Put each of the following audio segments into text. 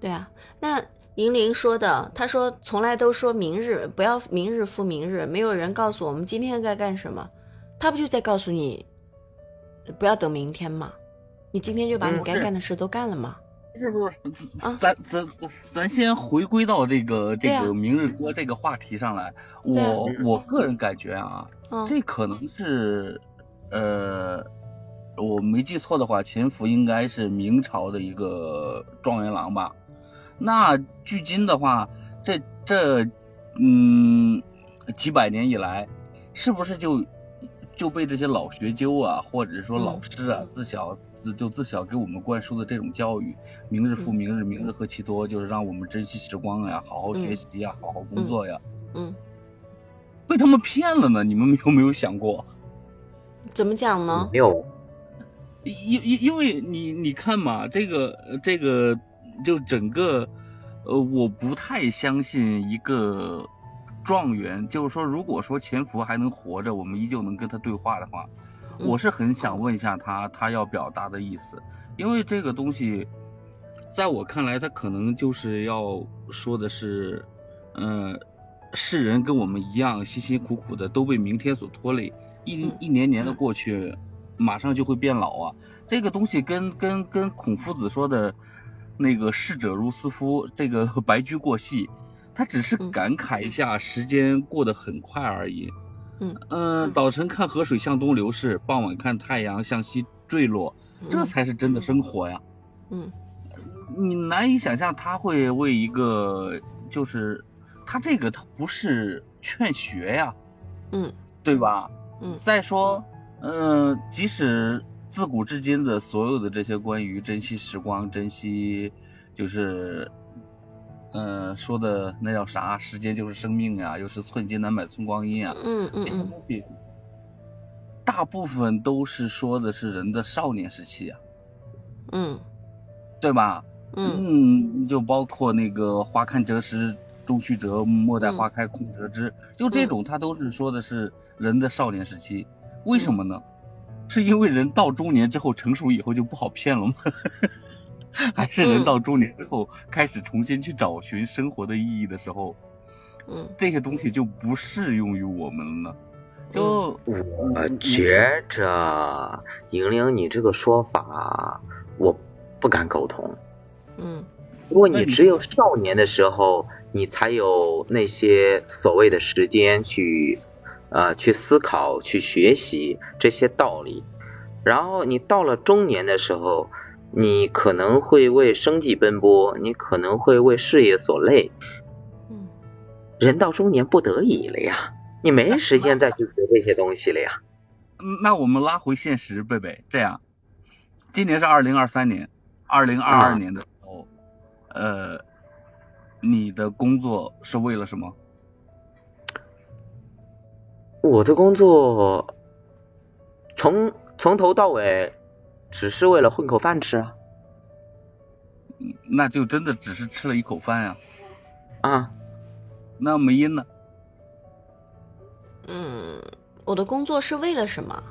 对啊，那银铃说的，他说从来都说明日不要明日复明日，没有人告诉我们今天该干什么，他不就在告诉你不要等明天吗？你今天就把你该干的事都干了吗？是不是？咱咱咱先回归到这个这个明日歌这个话题上来。我我个人感觉啊，这可能是呃，我没记错的话，秦福应该是明朝的一个状元郎吧。那距今的话，这这嗯几百年以来，是不是就就被这些老学究啊，或者说老师啊，自小自就自小给我们灌输的这种教育，明日复明日，明日何其多，就是让我们珍惜时光呀，好好学习呀，好好工作呀，嗯，被他们骗了呢？你们有没有想过？怎么讲呢？没有，因因因为你你看嘛，这个这个。就整个，呃，我不太相信一个状元，就是说，如果说潜伏还能活着，我们依旧能跟他对话的话，我是很想问一下他，他要表达的意思，因为这个东西，在我看来，他可能就是要说的是，嗯，世人跟我们一样，辛辛苦苦的都被明天所拖累，一一年年的过去，马上就会变老啊，这个东西跟跟跟孔夫子说的。那个逝者如斯夫，这个 白驹过隙，他只是感慨一下时间过得很快而已。嗯嗯，早晨看河水向东流逝，傍晚看太阳向西坠落，这才是真的生活呀。嗯，你难以想象他会为一个，就是他这个他不是劝学呀。嗯，对吧？嗯，再说，嗯，即使。自古至今的所有的这些关于珍惜时光、珍惜，就是，嗯，说的那叫啥？时间就是生命呀，又是寸金难买寸光阴啊。嗯嗯嗯。大部分都是说的是人的少年时期啊。嗯。对吧？嗯嗯，就包括那个“花看折时终须折，莫待花开空折枝”，就这种，他都是说的是人的少年时期。为什么呢？是因为人到中年之后成熟以后就不好骗了吗？还是人到中年之后开始重新去找寻生活的意义的时候，嗯，这些东西就不适用于我们了呢？就我觉着，莹莹，你这个说法我不敢苟同。嗯，因为你只有少年的时候，你才有那些所谓的时间去。呃，去思考、去学习这些道理，然后你到了中年的时候，你可能会为生计奔波，你可能会为事业所累。嗯，人到中年不得已了呀，你没时间再去学这些东西了呀。那我们拉回现实，贝贝，这样，今年是二零二三年，二零二二年的时候，呃，你的工作是为了什么？我的工作从从头到尾只是为了混口饭吃啊，那就真的只是吃了一口饭呀。啊，那梅音呢？嗯，我的工作是为了什么？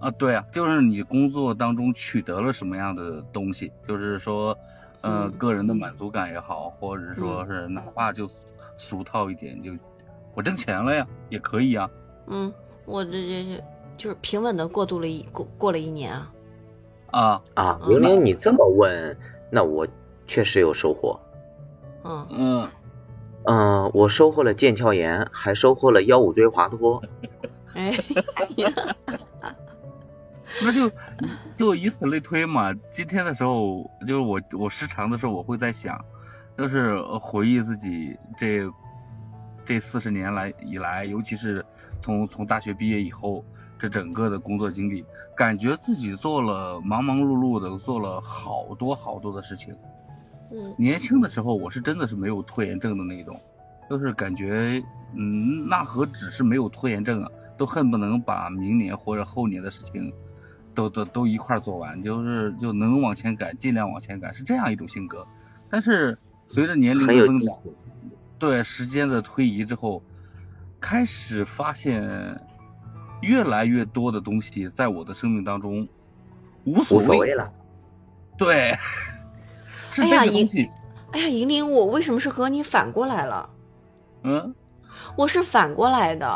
啊，对啊，就是你工作当中取得了什么样的东西，就是说，呃，个人的满足感也好，或者说是哪怕就俗套一点，就我挣钱了呀，也可以啊。嗯，我这这这就是平稳的过渡了一过过了一年啊。啊啊，玲玲，你这么问，那我确实有收获。嗯嗯嗯，我收获了腱鞘炎，还收获了腰五椎滑脱。哎呀，那就就以此类推嘛。今天的时候，就是我我时常的时候，我会在想，就是回忆自己这这四十年来以来，尤其是。从从大学毕业以后，这整个的工作经历，感觉自己做了忙忙碌碌的，做了好多好多的事情。嗯，年轻的时候我是真的是没有拖延症的那种，就是感觉，嗯，那何止是没有拖延症啊，都恨不能把明年或者后年的事情，都都都一块做完，就是就能往前赶，尽量往前赶，是这样一种性格。但是随着年龄的增长，对时间的推移之后。开始发现，越来越多的东西在我的生命当中无所谓了。对，哎呀，银哎呀，银铃，我为什么是和你反过来了？嗯，我是反过来的。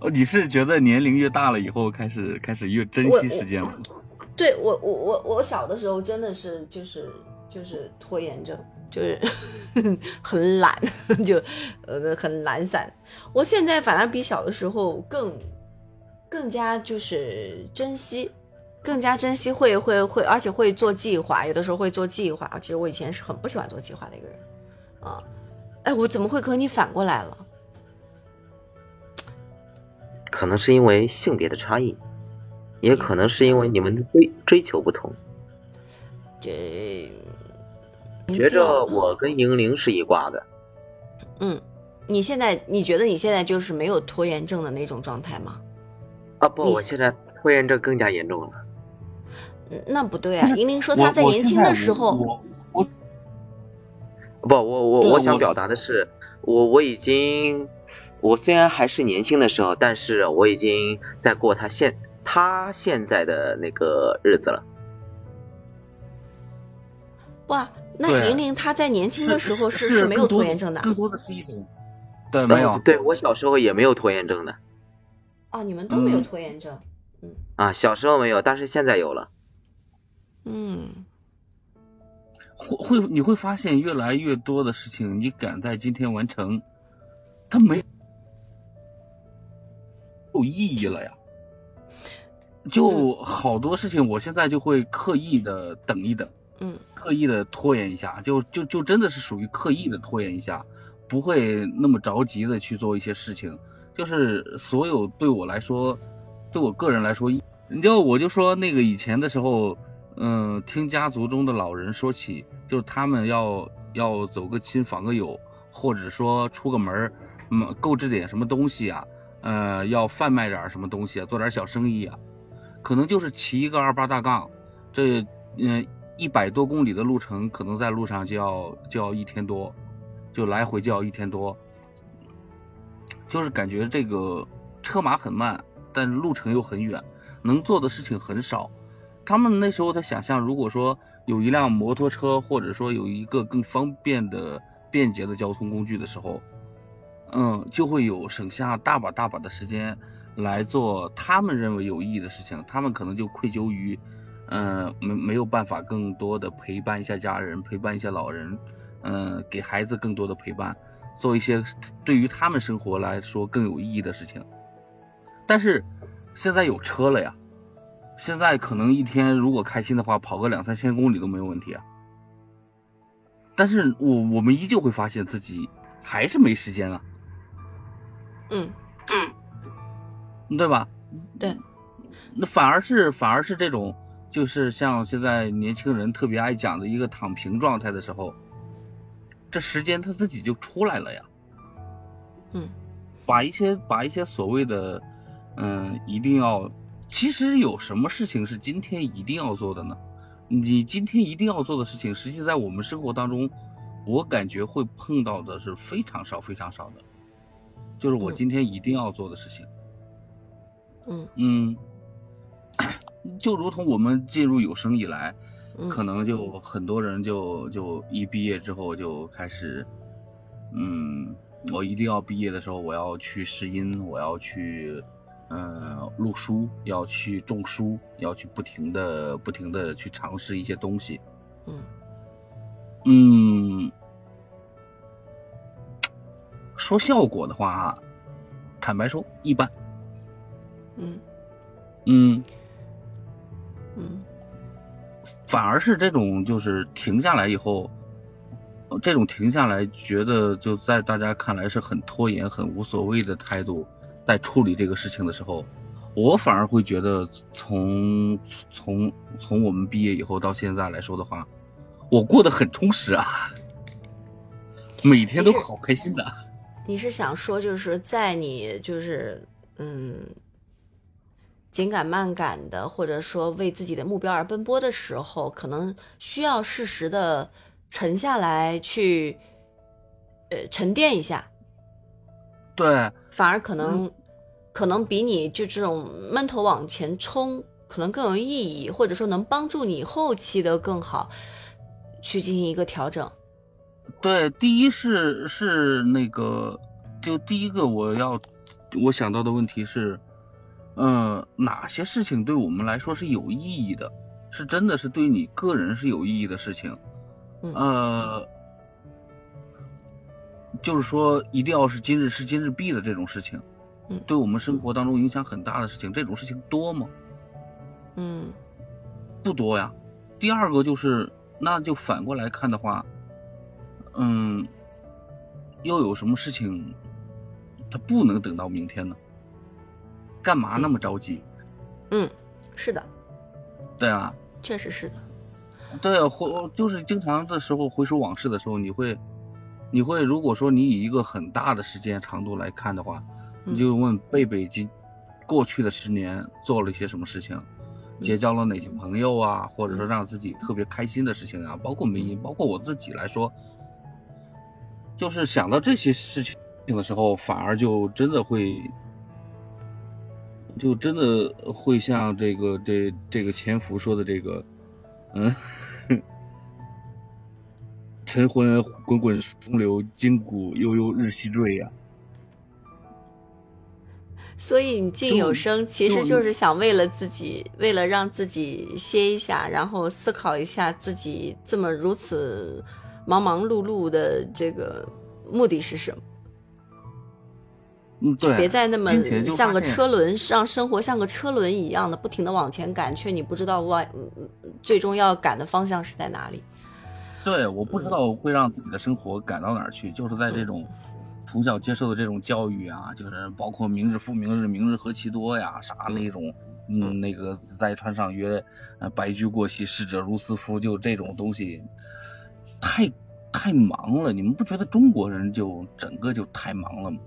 哦，你是觉得年龄越大了以后，开始开始越珍惜时间了？对我，我我我小的时候真的是就是就是拖延症，就是 很懒，就呃很懒散。我现在反而比小的时候更更加就是珍惜，更加珍惜，会会会，而且会做计划，有的时候会做计划。其实我以前是很不喜欢做计划的一个人啊。哎，我怎么会和你反过来了？可能是因为性别的差异，也可能是因为你们的追追求不同。这觉着我跟莹玲是一挂的。嗯，你现在你觉得你现在就是没有拖延症的那种状态吗？啊不，我现在拖延症更加严重了。那不对啊！莹玲说她在年轻的时候，我我不，我我我想表达的是，我我已经。我虽然还是年轻的时候，但是我已经在过他现他现在的那个日子了。哇，那玲玲她在年轻的时候是是没有拖延症的，更多的是一种对没有，对我小时候也没有拖延症的。哦，你们都没有拖延症，嗯。啊，小时候没有，但是现在有了。嗯，会会你会发现越来越多的事情，你赶在今天完成，它没。有意义了呀，就好多事情，我现在就会刻意的等一等，嗯，刻意的拖延一下，就就就真的是属于刻意的拖延一下，不会那么着急的去做一些事情。就是所有对我来说，对我个人来说，你就，我就说那个以前的时候，嗯，听家族中的老人说起，就是他们要要走个亲访个友，或者说出个门儿嗯，购置点什么东西啊。呃，要贩卖点什么东西啊，做点小生意啊，可能就是骑一个二八大杠，这嗯一百多公里的路程，可能在路上就要就要一天多，就来回就要一天多，就是感觉这个车马很慢，但路程又很远，能做的事情很少。他们那时候在想象，如果说有一辆摩托车，或者说有一个更方便的、便捷的交通工具的时候。嗯，就会有省下大把大把的时间来做他们认为有意义的事情。他们可能就愧疚于，嗯，没没有办法更多的陪伴一下家人，陪伴一下老人，嗯，给孩子更多的陪伴，做一些对于他们生活来说更有意义的事情。但是现在有车了呀，现在可能一天如果开心的话，跑个两三千公里都没有问题啊。但是我我们依旧会发现自己还是没时间啊。嗯嗯，对吧？对，那反而是反而是这种，就是像现在年轻人特别爱讲的一个躺平状态的时候，这时间他自己就出来了呀。嗯，把一些把一些所谓的，嗯，一定要，其实有什么事情是今天一定要做的呢？你今天一定要做的事情，实际在我们生活当中，我感觉会碰到的是非常少非常少的。就是我今天一定要做的事情。嗯嗯，就如同我们进入有生以来，可能就很多人就就一毕业之后就开始，嗯，我一定要毕业的时候我要去试音，我要去嗯录书，要去种书，要去不停的不停的去尝试一些东西。嗯嗯。说效果的话，坦白说一般。嗯嗯嗯，反而是这种就是停下来以后，这种停下来觉得就在大家看来是很拖延、很无所谓的态度，在处理这个事情的时候，我反而会觉得从从从我们毕业以后到现在来说的话，我过得很充实啊，每天都好开心的。你是想说，就是在你就是嗯紧赶慢赶的，或者说为自己的目标而奔波的时候，可能需要适时的沉下来，去呃沉淀一下。对，反而可能可能比你就这种闷头往前冲，可能更有意义，或者说能帮助你后期的更好。去进行一个调整。对，第一是是那个，就第一个我要我想到的问题是，呃，哪些事情对我们来说是有意义的，是真的是对你个人是有意义的事情，嗯呃，就是说一定要是今日事今日毕的这种事情，嗯对我们生活当中影响很大的事情，这种事情多吗？嗯不多呀。第二个就是，那就反过来看的话，嗯，又有什么事情，它不能等到明天呢？干嘛那么着急？嗯，是的，对啊，确实是的。对啊，回就是经常的时候回首往事的时候，你会，你会如果说你以一个很大的时间长度来看的话，嗯。你就问贝贝今过去的十年做了一些什么事情，结交了哪些朋友啊，或者说让自己特别开心的事情啊，包括梅姨，包括我自己来说，就是想到这些事情的时候，反而就真的会，就真的会像这个这这个潜伏说的这个，嗯，晨昏滚滚风流，今古悠悠日西坠呀、所以你静有声，其实就是想为了自己，为了让自己歇一下，然后思考一下自己这么如此忙忙碌碌的这个目的是什么。嗯，对，别再那么像个车轮，让生活像个车轮一样的不停的往前赶，却你不知道往嗯最终要赶的方向是在哪里。对，我不知道会让自己的生活赶到哪儿去，就是在这种从小接受的这种教育啊，就是包括明日复明日，明日何其多呀，啥那种，嗯，那个在船上曰，呃，白驹过隙，逝者如斯夫，就这种东西，太太忙了。你们不觉得中国人就整个就太忙了吗？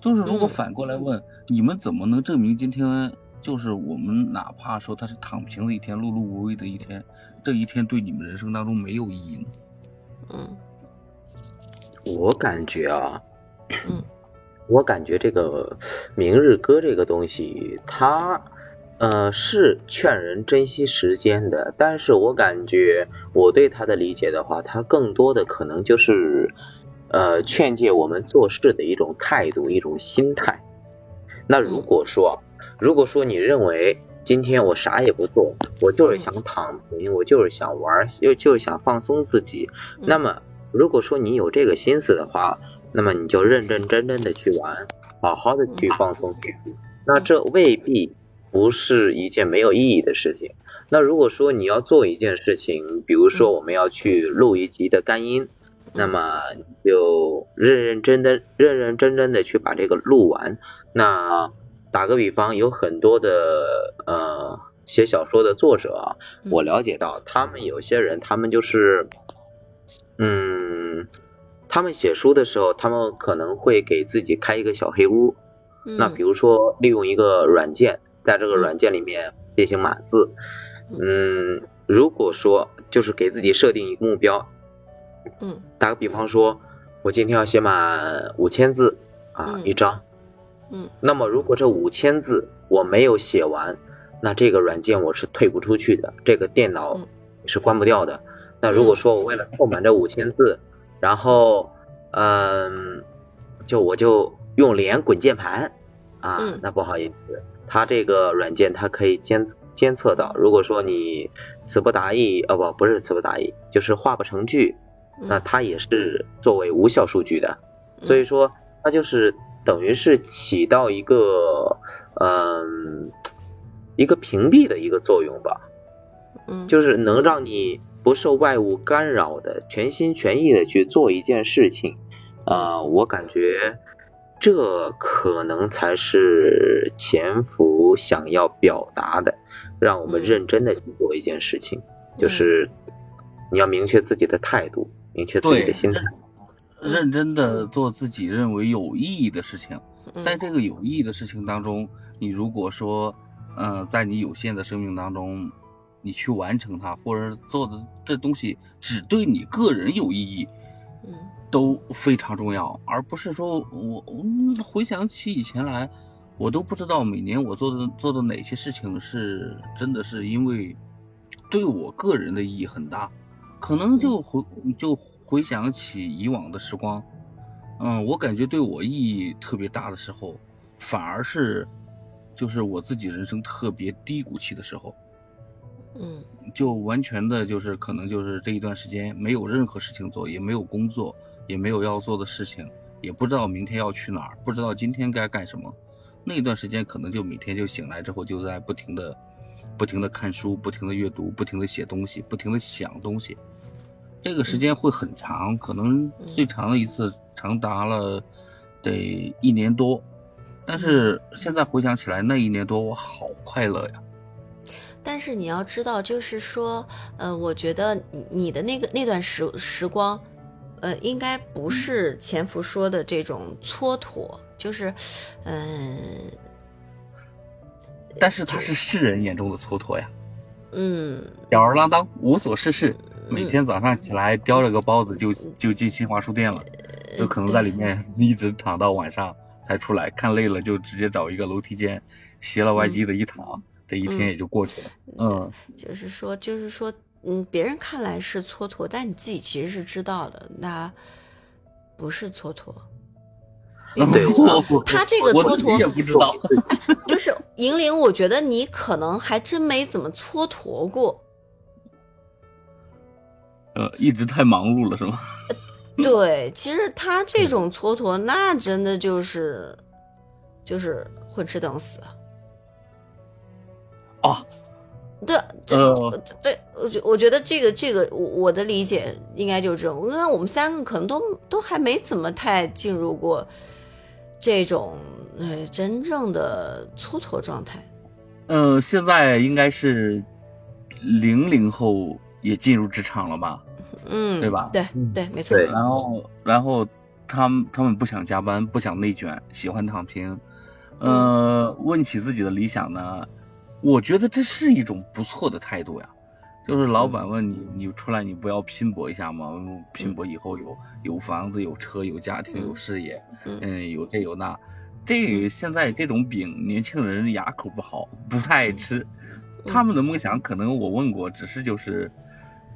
就是如果嗯。反过来问，你们怎么能证明今天就是我们哪怕说他是躺平的一天，碌碌无为的一天，这一天对你们人生当中没有意义呢？嗯。我感觉啊，嗯。我感觉这个明日歌这个东西，它呃是劝人珍惜时间的，但是我感觉我对它的理解的话，它更多的可能就是呃劝诫我们做事的一种态度、一种心态。那如果说，如果说你认为今天我啥也不做，我就是想躺平，我就是想玩，又就是想放松自己，那么如果说你有这个心思的话，那么你就认认真真的去玩，好好的去放松自己。那这未必不是一件没有意义的事情。那如果说你要做一件事情，比如说我们要去录一集的干音，那么就认认真真、认认真真的去把这个录完。那打个比方，有很多的呃写小说的作者我了解到他们有些人，他们就是，嗯，他们写书的时候，他们可能会给自己开一个小黑屋。那比如如说利用一个软件，在这个软件里面进行码字。嗯，如果说就是给自己设定一个目标，嗯。打个比方说，我今天要写满五千字啊嗯。一张。嗯。那么如果这五千字我没有写完，那这个软件我是退不出去的，这个电脑嗯。是关不掉的。那如果说我为了凑满这五千字，然后嗯，就我就用脸滚键盘啊嗯，那不好意思，它这个软件它可以监监测到，如果说你词不达意，哦不不是词不达意，就是画不成句，那嗯它也是作为无效数据的。所以说它就是等于是起到一个嗯一个屏蔽的一个作用吧，嗯。就是能让你不受外物干扰的全心全意的去做一件事情，啊、我感觉这可能才是潜伏想要表达的，让我们嗯。认真的去做一件事情，就是你要明确自己的态度，明确自己的对心态。认真的做自己认为有意义的事情，嗯在这个有意义的事情当中，你如果说，呃，在你有限的生命当中，你去完成它，或者做的这东西只对你个人有意义，嗯都非常重要，而不是说我嗯回想起以前来，我都不知道每年我做的做的哪些事情是真的是因为对我个人的意义很大，可能就回就回想起以往的时光，嗯，我感觉对我意义特别大的时候，反而是就是我自己人生特别低谷期的时候，嗯就完全的就是可能就是这一段时间没有任何事情做，也没有工作，也没有要做的事情，也不知道明天要去哪儿，不知道今天该干什么。那一段时间可能就每天就醒来之后就在不停的、不停的看书，不停的阅读，不停的写东西，不停的想东西。这个时间会很长，可能最长的一次长达了得一年多。但是现在回想起来，那一年多我好快乐呀。但是你要知道，就是说，呃，我觉得你的那个那段时时光，呃，应该不是前夫说的这种蹉跎，就是，嗯、但是他是世人眼中的蹉跎呀。嗯，吊儿郎当，无所事事，每天早上起来叼着个包子就就进新华书店了，有可能在里面 一直躺到晚上才出来，看累了就直接找一个楼梯间，斜了歪唧的一躺，这一天也就过去了。嗯，就是说，就是说，嗯，别人看来是蹉跎，但你自己其实是知道的，那不是蹉跎。对我我他这个蹉我自己也跎，不知道。就是银铃，我觉得你可能还真没怎么蹉跎过。呃，一直太忙碌了是吗？对，其实他这种蹉跎，那真的就是，就是混吃等死。啊，对，这、呃对，我觉我觉得这个这个，我我的理解应该就是这种。因为我们三个可能都都还没怎么太进入过这种呃真正的蹉跎状态。嗯、现在应该是零零后也进入职场了吧？嗯，对吧对嗯对，没错。然后，然后他们他们不想加班，不想内卷，喜欢躺平。呃，问起自己的理想呢，我觉得这是一种不错的态度呀。就是老板问你，你出来你不要拼搏一下吗？拼搏以后有有房子、有车、有家庭、有事业，嗯。嗯，有这有那。这现在这种饼，年轻人牙口不好，不太爱吃。他们的梦想可能我问过，只是就是，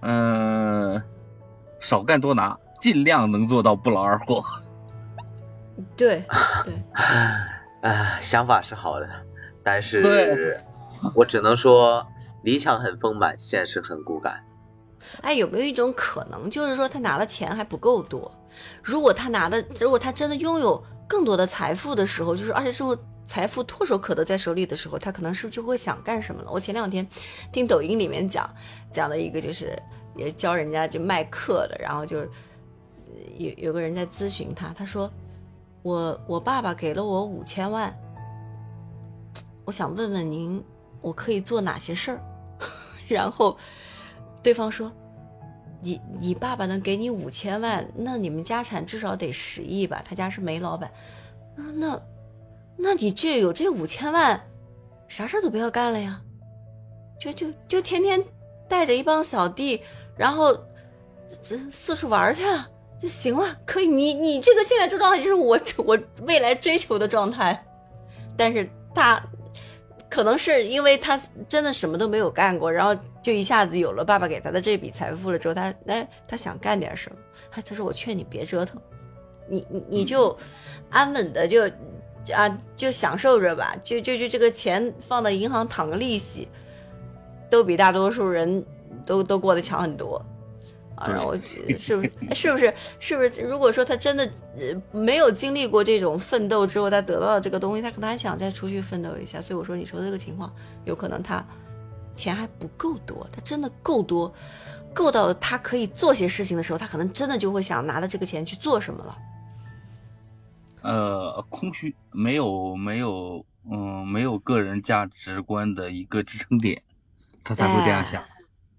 嗯、少干多拿，尽量能做到不劳而获。对 对，啊，想法是好的，但是 我只能说理想很丰满，现实很骨感。哎，有没有一种可能，就是说他拿的钱还不够多？如果他拿的，如果他真的拥有更多的财富的时候，就是而且是财富唾手可得在手里的时候，他可能是不是就会想干什么了？我前两天听抖音里面讲讲了一个，就是也教人家就卖课的，然后就有有个人在咨询他，他说我我爸爸给了我五千万，我想问问您，我可以做哪些事儿？然后对方说。你你爸爸能给你五千万，那你们家产至少得十亿吧？他家是煤老板，那那你这有这五千万，啥事都不要干了呀？就就就天天带着一帮小弟，然后这四处玩去就行了，可以。你你这个现在这状态就是我我未来追求的状态，但是他可能是因为他真的什么都没有干过，然后就一下子有了爸爸给他的这笔财富了之后，他哎他想干点什么？他他说我劝你别折腾，你你你就安稳的就啊就享受着吧，就就就这个钱放到银行躺个利息，都比大多数人都都过得强很多。啊，然后 是不是是不是是不是？如果说他真的呃没有经历过这种奋斗之后，他得到了这个东西，他可能还想再出去奋斗一下。所以我说，你说的这个情况，有可能他钱还不够多，他真的够多，够到他可以做些事情的时候，他可能真的就会想拿着这个钱去做什么了。呃，空虚，没有没有，嗯，没有个人价值观的一个支撑点，他才会这样想。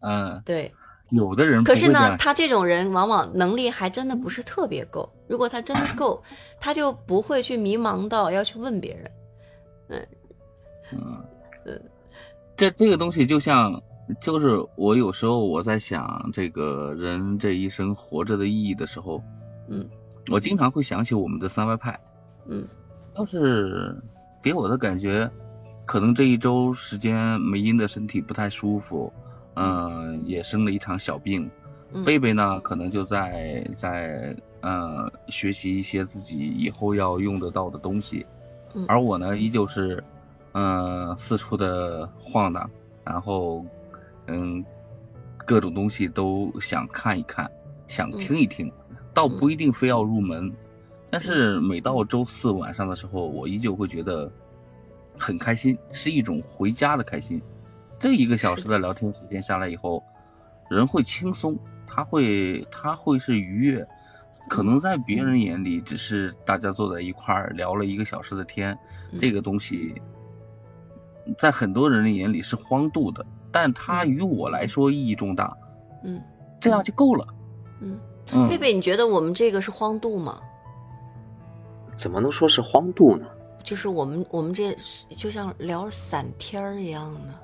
嗯，对，有的人可是呢。他这种人往往能力还真的不是特别够。如果他真的够，他就不会去迷茫到要去问别人。嗯，嗯这这个东西就像，就是我有时候我在想，这个人这一生活着的意义的时候，嗯，我经常会想起我们的三外派，嗯，就是给我的感觉，可能这一周时间梅英的身体不太舒服，嗯、也生了一场小病，嗯贝贝呢，可能就在在呃学习一些自己以后要用得到的东西，嗯而我呢，依旧是呃四处的晃荡，然后嗯各种东西都想看一看，想听一听，倒不一定非要入门。但是每到周四晚上的时候，我依旧会觉得很开心，是一种回家的开心。这一个小时的聊天时间下来以后，人会轻松，他会他会是愉悦。可能在别人眼里，只是大家坐在一块儿聊了一个小时的天，嗯这个东西，在很多人的眼里是荒度的，但它于我来说意义重大，嗯这样就够了。嗯，嗯，贝贝，你觉得我们这个是荒度吗？怎么能说是荒度呢？就是我们我们这就像聊散天儿一样的。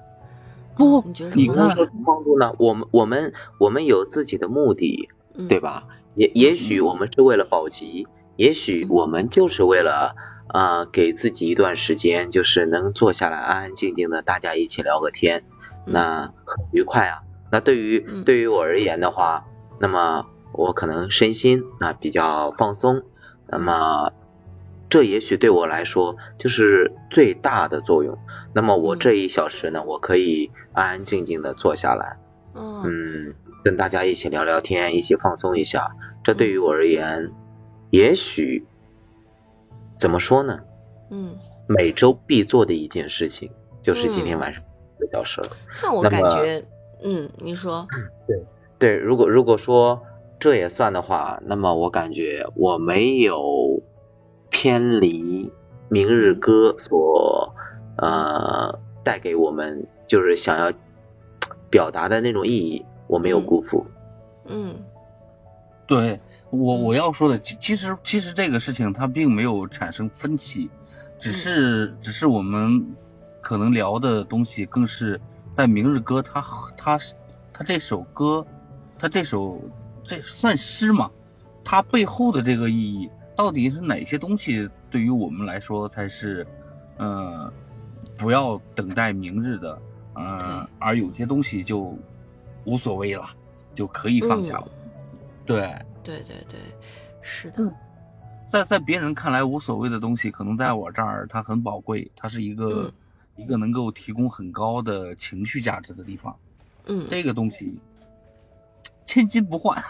不啊你觉得你看是荒度怎么能说是荒度呢？我们我们我们有自己的目的，嗯对吧？也也许我们是为了保级，也许嗯我们就是为了呃给自己一段时间，就是能坐下来安安静静的大家一起聊个天，嗯那很愉快啊。那对于嗯对于我而言的话，那么我可能身心啊比较放松，那么这也许对我来说就是最大的作用。那么我嗯这一小时呢，我可以安安静静的坐下来，嗯嗯，跟大家一起聊聊天，一起放松一下。这对于我而言，也许怎么说呢？嗯，每周必做的一件事情，就是今天嗯晚上一个小时了。那我感觉，嗯，你说，对对，如果如果说这也算的话，那么我感觉我没有偏离明日歌所呃带给我们就是想要表达的那种意义，我没有嗯辜负。嗯对我嗯我要说的，其其实其实这个事情它并没有产生分歧，只是只是我们可能聊的东西更是在明日歌它它是它这首歌，它这首这算诗嘛？它背后的这个意义到底是哪些东西对于我们来说才是，呃，不要等待明日的，呃，而有些东西就无所谓了，就可以放下了。对，对对对，是的嗯，在在别人看来无所谓的东西，可能在我这儿它很宝贵，它是一个、嗯一个能够提供很高的情绪价值的地方。嗯，这个东西千金不换。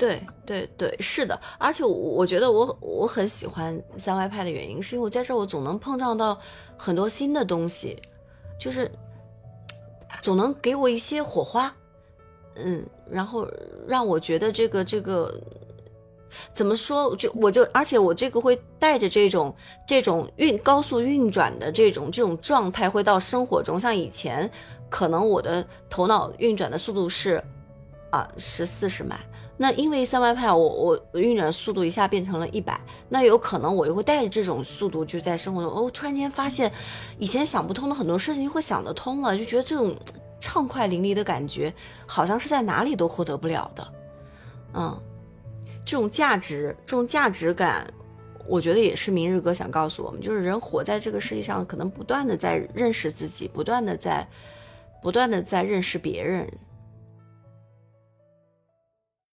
对对对，是的，而且我我觉得我我很喜欢三外派的原因，是因为我在这我总能碰撞到很多新的东西，就是总能给我一些火花，嗯，然后让我觉得这个这个怎么说，就我就而且我这个会带着这种这种运高速运转的这种这种状态，会到生活中，像以前可能我的头脑运转的速度是啊十四十迈。那因为三外派，我我运转速度一下变成了一百，那有可能我又会带着这种速度，就在生活中，哦，突然间发现以前想不通的很多事情会想得通了，就觉得这种畅快淋漓的感觉，好像是在哪里都获得不了的，嗯，这种价值，这种价值感，我觉得也是明日哥想告诉我们，就是人活在这个世界上，可能不断的在认识自己，不断的在，不断的在认识别人，